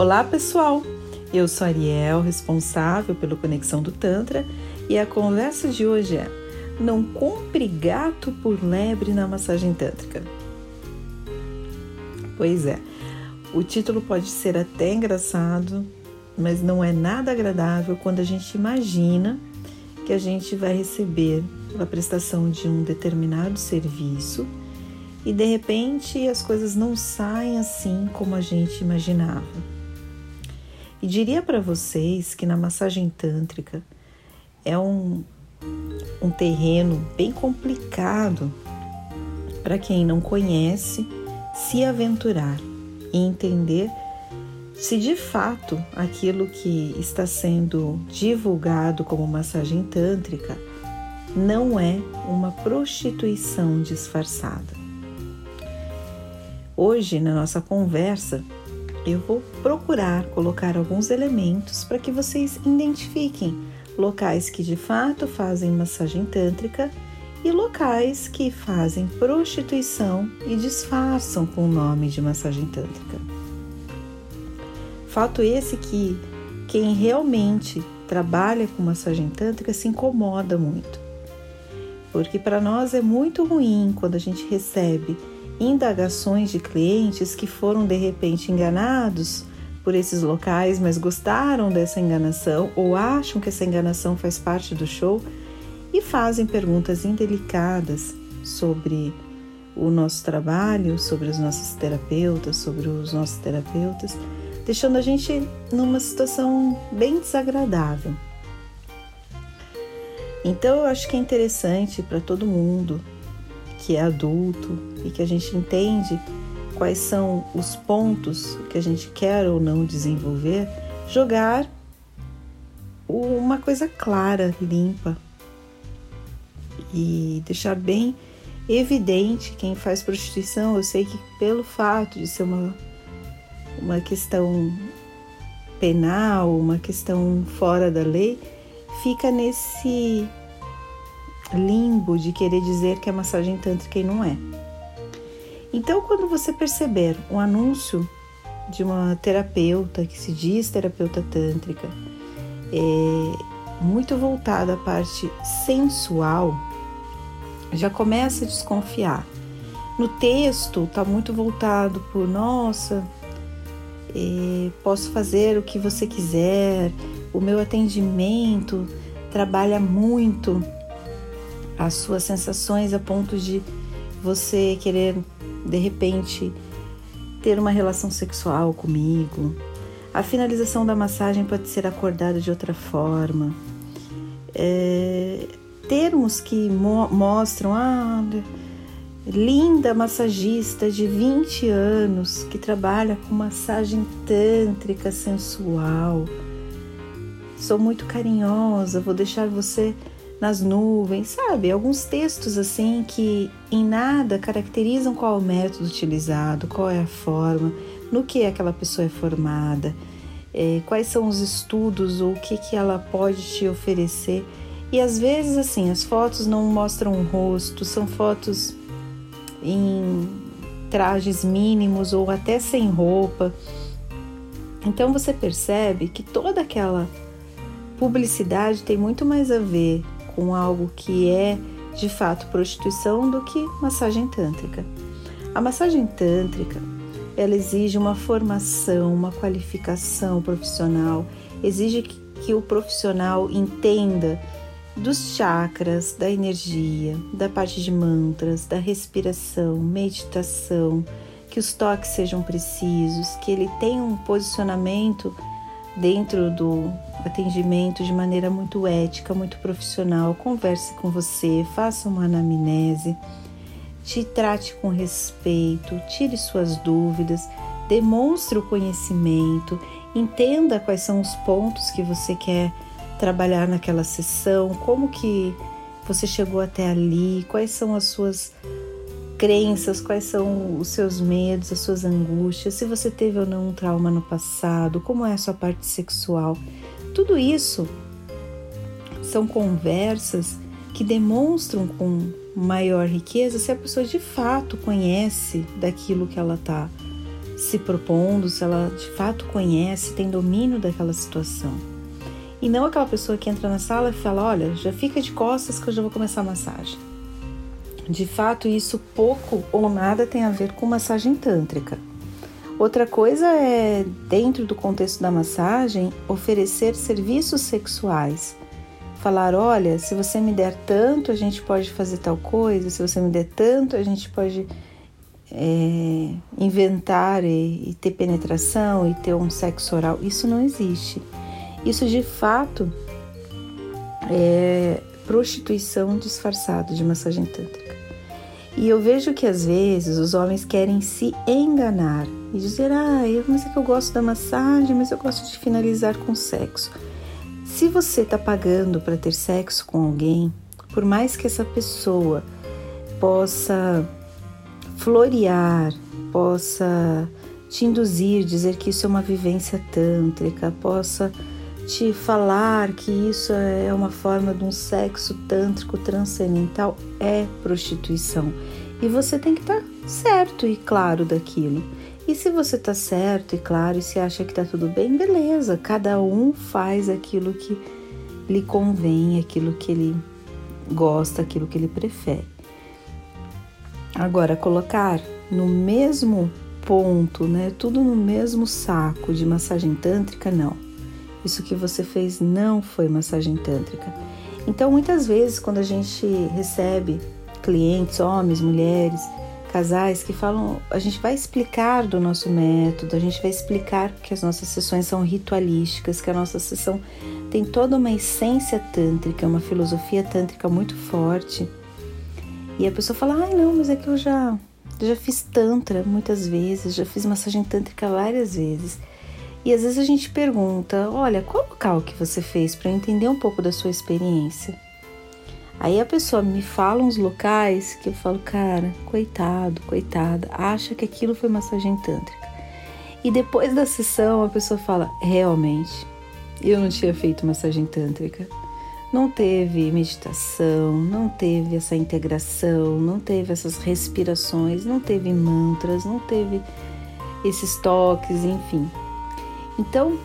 Olá pessoal, eu sou Ariel, responsável pelo Conexão do Tantra, e a conversa de hoje é: Não compre gato por lebre na massagem tântrica. Pois é, o título pode ser até engraçado, mas não é nada agradável quando a gente imagina que a gente vai receber a prestação de um determinado serviço e de repente as coisas não saem assim como a gente imaginava. E diria para vocês que na massagem tântrica é um, um terreno bem complicado para quem não conhece se aventurar e entender se de fato aquilo que está sendo divulgado como massagem tântrica não é uma prostituição disfarçada. Hoje, na nossa conversa, eu vou procurar colocar alguns elementos para que vocês identifiquem locais que de fato fazem massagem tântrica e locais que fazem prostituição e disfarçam com o nome de massagem tântrica. Fato esse que quem realmente trabalha com massagem tântrica se incomoda muito. Porque para nós é muito ruim quando a gente recebe indagações de clientes que foram de repente enganados por esses locais, mas gostaram dessa enganação ou acham que essa enganação faz parte do show e fazem perguntas indelicadas sobre o nosso trabalho, sobre os nossos terapeutas, sobre os nossos terapeutas, deixando a gente numa situação bem desagradável. Então eu acho que é interessante para todo mundo que é adulto e que a gente entende quais são os pontos que a gente quer ou não desenvolver, jogar uma coisa clara, limpa e deixar bem evidente quem faz prostituição. Eu sei que pelo fato de ser uma, uma questão penal, uma questão fora da lei, fica nesse limbo de querer dizer que é massagem tântrica e não é. Então, quando você perceber um anúncio de uma terapeuta que se diz terapeuta tântrica, é, muito voltada à parte sensual, já começa a desconfiar. No texto está muito voltado por nossa, é, posso fazer o que você quiser, o meu atendimento trabalha muito as suas sensações a ponto de você querer de repente ter uma relação sexual comigo. A finalização da massagem pode ser acordada de outra forma. É, termos que mo mostram, ah, linda massagista de 20 anos que trabalha com massagem tântrica sensual. Sou muito carinhosa, vou deixar você nas nuvens, sabe? Alguns textos assim que em nada caracterizam qual é o método utilizado, qual é a forma, no que aquela pessoa é formada, é, quais são os estudos ou o que, que ela pode te oferecer. E às vezes, assim, as fotos não mostram o rosto, são fotos em trajes mínimos ou até sem roupa. Então você percebe que toda aquela publicidade tem muito mais a ver com algo que é de fato prostituição do que massagem tântrica. A massagem tântrica ela exige uma formação, uma qualificação profissional, exige que, que o profissional entenda dos chakras, da energia, da parte de mantras, da respiração, meditação, que os toques sejam precisos, que ele tenha um posicionamento dentro do atendimento de maneira muito ética, muito profissional. Converse com você, faça uma anamnese, te trate com respeito, tire suas dúvidas, demonstre o conhecimento, entenda quais são os pontos que você quer trabalhar naquela sessão, como que você chegou até ali, quais são as suas crenças, quais são os seus medos, as suas angústias, se você teve ou não um trauma no passado, como é a sua parte sexual. Tudo isso são conversas que demonstram com maior riqueza se a pessoa de fato conhece daquilo que ela está se propondo, se ela de fato conhece, tem domínio daquela situação. E não aquela pessoa que entra na sala e fala: Olha, já fica de costas que eu já vou começar a massagem. De fato, isso pouco ou nada tem a ver com massagem tântrica. Outra coisa é, dentro do contexto da massagem, oferecer serviços sexuais. Falar: olha, se você me der tanto, a gente pode fazer tal coisa, se você me der tanto, a gente pode é, inventar e, e ter penetração e ter um sexo oral. Isso não existe. Isso de fato é prostituição disfarçada de massagem tântrica. E eu vejo que às vezes os homens querem se enganar e dizer: ah, mas é que eu gosto da massagem, mas eu gosto de finalizar com sexo. Se você está pagando para ter sexo com alguém, por mais que essa pessoa possa florear, possa te induzir, dizer que isso é uma vivência tântrica, possa te falar que isso é uma forma de um sexo tântrico transcendental, é prostituição. E você tem que estar tá certo e claro daquilo. E se você está certo e claro e se acha que está tudo bem, beleza, cada um faz aquilo que lhe convém, aquilo que ele gosta, aquilo que ele prefere. Agora, colocar no mesmo ponto, né, tudo no mesmo saco de massagem tântrica, não. Isso que você fez não foi massagem tântrica. Então, muitas vezes, quando a gente recebe clientes, homens, mulheres, casais que falam, a gente vai explicar do nosso método, a gente vai explicar que as nossas sessões são ritualísticas, que a nossa sessão tem toda uma essência tântrica, uma filosofia tântrica muito forte. E a pessoa fala: "Ai, não, mas é que eu já já fiz tantra muitas vezes, já fiz massagem tântrica várias vezes". E às vezes a gente pergunta: "Olha, qual local que você fez para eu entender um pouco da sua experiência?" Aí a pessoa me fala uns locais que eu falo, cara, coitado, coitada, acha que aquilo foi massagem tântrica. E depois da sessão a pessoa fala, realmente, eu não tinha feito massagem tântrica. Não teve meditação, não teve essa integração, não teve essas respirações, não teve mantras, não teve esses toques, enfim. Então,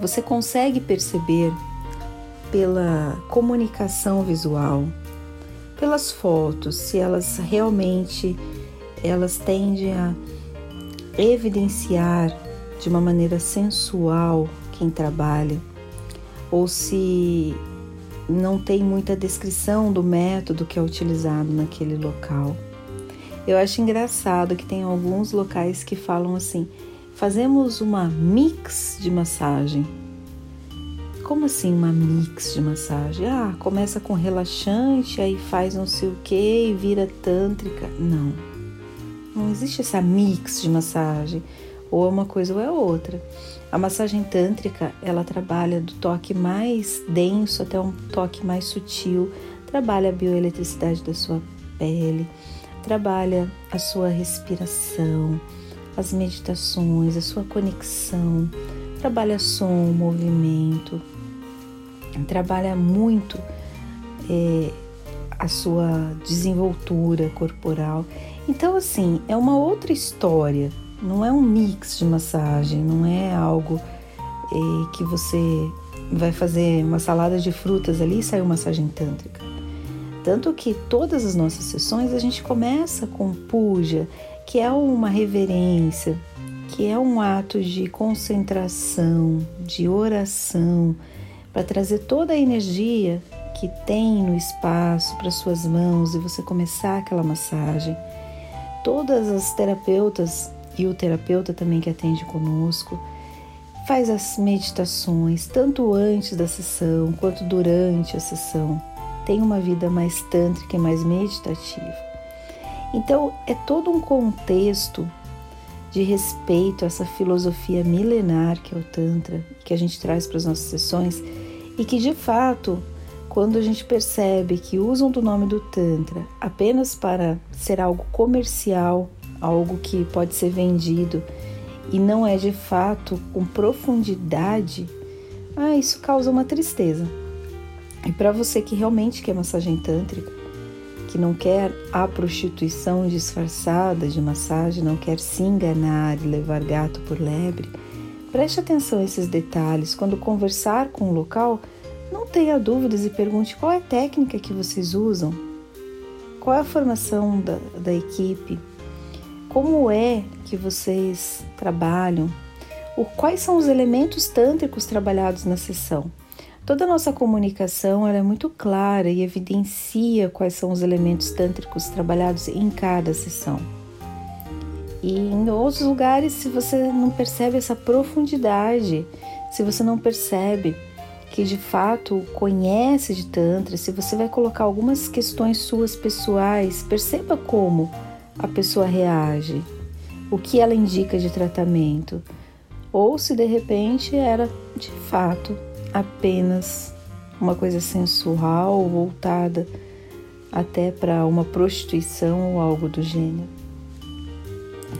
você consegue perceber pela comunicação visual, pelas fotos, se elas realmente elas tendem a evidenciar de uma maneira sensual quem trabalha, ou se não tem muita descrição do método que é utilizado naquele local. Eu acho engraçado que tem alguns locais que falam assim: fazemos uma mix de massagem. Como assim uma mix de massagem? Ah, começa com relaxante, aí faz não sei o que e vira tântrica. Não. Não existe essa mix de massagem. Ou é uma coisa ou é outra. A massagem tântrica, ela trabalha do toque mais denso até um toque mais sutil, trabalha a bioeletricidade da sua pele, trabalha a sua respiração, as meditações, a sua conexão, trabalha som, movimento, trabalha muito é, a sua desenvoltura corporal. Então, assim, é uma outra história, não é um mix de massagem, não é algo é, que você vai fazer uma salada de frutas ali e uma massagem tântrica. Tanto que todas as nossas sessões a gente começa com puja, que é uma reverência, que é um ato de concentração, de oração, para trazer toda a energia que tem no espaço para suas mãos e você começar aquela massagem. Todas as terapeutas e o terapeuta também que atende conosco faz as meditações tanto antes da sessão quanto durante a sessão. Tem uma vida mais tântrica e mais meditativa. Então é todo um contexto de respeito a essa filosofia milenar que é o Tantra, que a gente traz para as nossas sessões e que de fato, quando a gente percebe que usam do nome do Tantra apenas para ser algo comercial, algo que pode ser vendido e não é de fato com profundidade, ah, isso causa uma tristeza. E para você que realmente quer massagem tântrica, que não quer a prostituição disfarçada de massagem, não quer se enganar e levar gato por lebre, preste atenção a esses detalhes. Quando conversar com o local, não tenha dúvidas e pergunte qual é a técnica que vocês usam, qual é a formação da, da equipe, como é que vocês trabalham, o, quais são os elementos tântricos trabalhados na sessão. Toda nossa comunicação é muito clara e evidencia quais são os elementos tântricos trabalhados em cada sessão. E em outros lugares, se você não percebe essa profundidade, se você não percebe que de fato conhece de Tantra, se você vai colocar algumas questões suas pessoais, perceba como a pessoa reage, o que ela indica de tratamento, ou se de repente era de fato apenas uma coisa sensual voltada até para uma prostituição ou algo do gênero.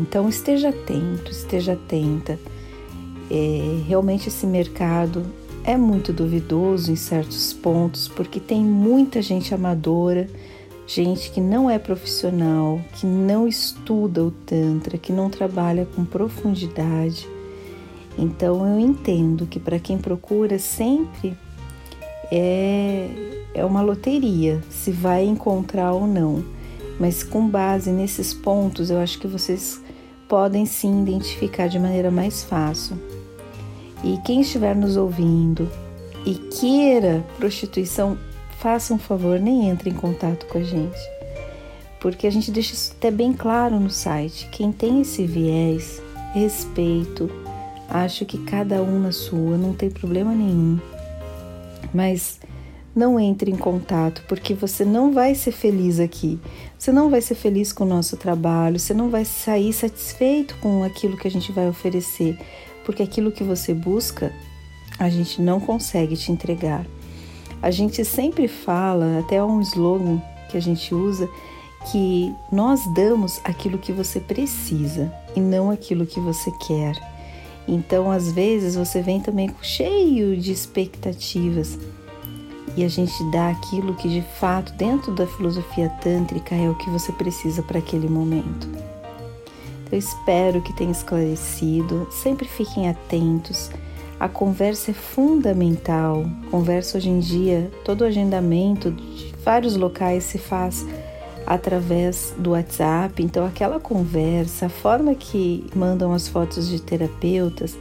Então esteja atento, esteja atenta. É, realmente esse mercado é muito duvidoso em certos pontos, porque tem muita gente amadora, gente que não é profissional, que não estuda o Tantra, que não trabalha com profundidade então eu entendo que para quem procura sempre é, é uma loteria se vai encontrar ou não. Mas com base nesses pontos, eu acho que vocês podem sim identificar de maneira mais fácil. E quem estiver nos ouvindo e queira prostituição, faça um favor, nem entre em contato com a gente. Porque a gente deixa isso até bem claro no site. Quem tem esse viés, respeito, Acho que cada um na sua, não tem problema nenhum. Mas não entre em contato, porque você não vai ser feliz aqui. Você não vai ser feliz com o nosso trabalho, você não vai sair satisfeito com aquilo que a gente vai oferecer, porque aquilo que você busca, a gente não consegue te entregar. A gente sempre fala, até um slogan que a gente usa, que nós damos aquilo que você precisa e não aquilo que você quer. Então, às vezes, você vem também cheio de expectativas e a gente dá aquilo que de fato, dentro da filosofia tântrica, é o que você precisa para aquele momento. Então, espero que tenha esclarecido. Sempre fiquem atentos. A conversa é fundamental. Conversa hoje em dia, todo o agendamento de vários locais se faz através do WhatsApp. Então, aquela conversa, a forma que mandam as fotos de terapeutas,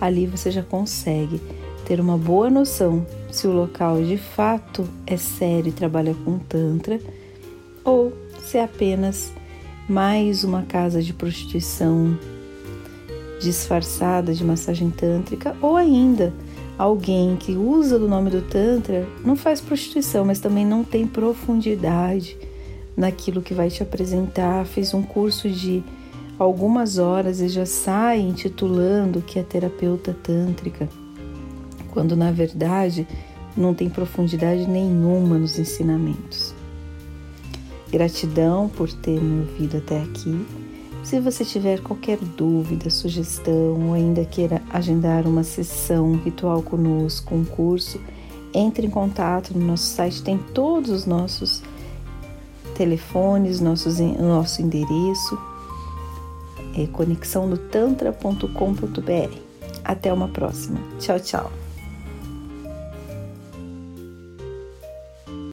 ali você já consegue ter uma boa noção se o local de fato é sério e trabalha com Tantra ou se é apenas mais uma casa de prostituição disfarçada de massagem tântrica ou ainda alguém que usa do nome do Tantra não faz prostituição, mas também não tem profundidade naquilo que vai te apresentar, fez um curso de algumas horas e já sai intitulando que é terapeuta tântrica, quando na verdade não tem profundidade nenhuma nos ensinamentos. Gratidão por ter me ouvido até aqui. Se você tiver qualquer dúvida, sugestão ou ainda queira agendar uma sessão ritual conosco, um curso, entre em contato no nosso site, tem todos os nossos telefones, nossos, nosso endereço é conexão no tantra.com.br. Até uma próxima. Tchau, tchau.